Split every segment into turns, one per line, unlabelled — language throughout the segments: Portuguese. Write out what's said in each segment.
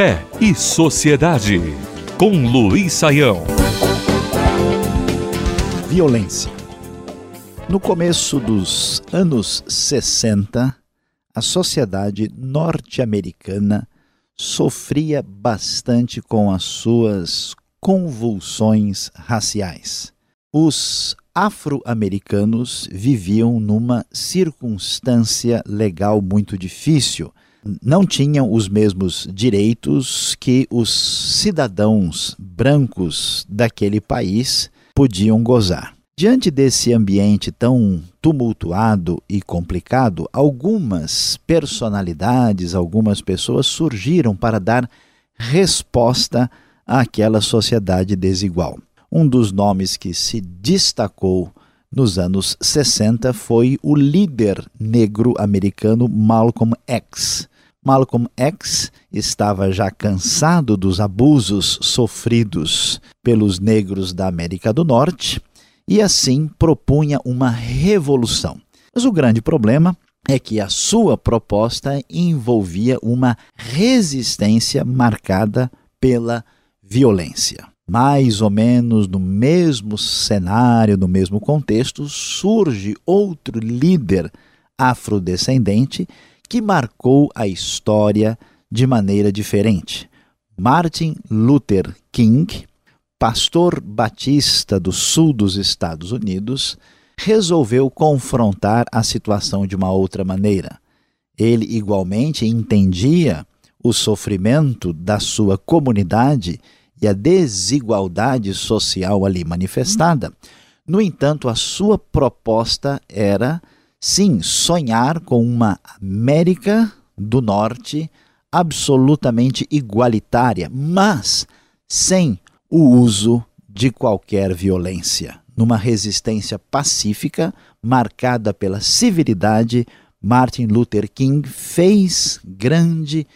Fé e Sociedade, com Luiz Saião.
Violência. No começo dos anos 60, a sociedade norte-americana sofria bastante com as suas convulsões raciais. Os afro-americanos viviam numa circunstância legal muito difícil. Não tinham os mesmos direitos que os cidadãos brancos daquele país podiam gozar. Diante desse ambiente tão tumultuado e complicado, algumas personalidades, algumas pessoas surgiram para dar resposta àquela sociedade desigual. Um dos nomes que se destacou nos anos 60 foi o líder negro americano Malcolm X. Malcolm X estava já cansado dos abusos sofridos pelos negros da América do Norte e assim propunha uma revolução. Mas o grande problema é que a sua proposta envolvia uma resistência marcada pela violência mais ou menos no mesmo cenário, no mesmo contexto, surge outro líder afrodescendente que marcou a história de maneira diferente. Martin Luther King, pastor batista do sul dos Estados Unidos, resolveu confrontar a situação de uma outra maneira. Ele igualmente entendia o sofrimento da sua comunidade e a desigualdade social ali manifestada. No entanto, a sua proposta era, sim, sonhar com uma América do Norte absolutamente igualitária, mas sem o uso de qualquer violência. Numa resistência pacífica, marcada pela civilidade, Martin Luther King fez grande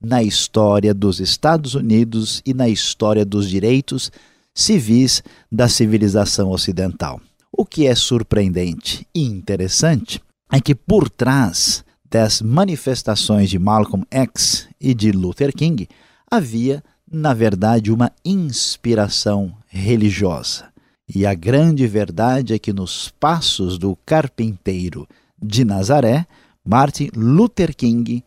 na história dos Estados Unidos e na história dos direitos civis da civilização ocidental. O que é surpreendente e interessante é que por trás das manifestações de Malcolm X e de Luther King havia, na verdade, uma inspiração religiosa. E a grande verdade é que nos passos do carpinteiro de Nazaré, Martin Luther King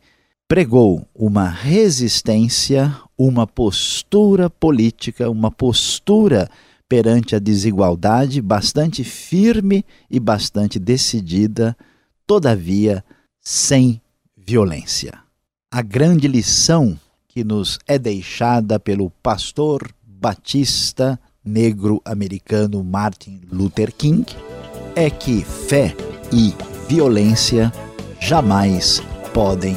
pregou uma resistência, uma postura política, uma postura perante a desigualdade bastante firme e bastante decidida, todavia sem violência. A grande lição que nos é deixada pelo pastor batista negro americano Martin Luther King é que fé e violência jamais podem